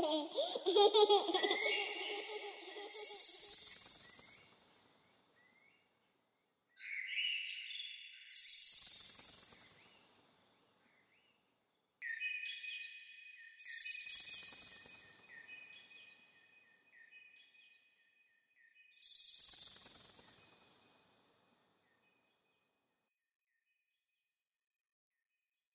アハハハハ!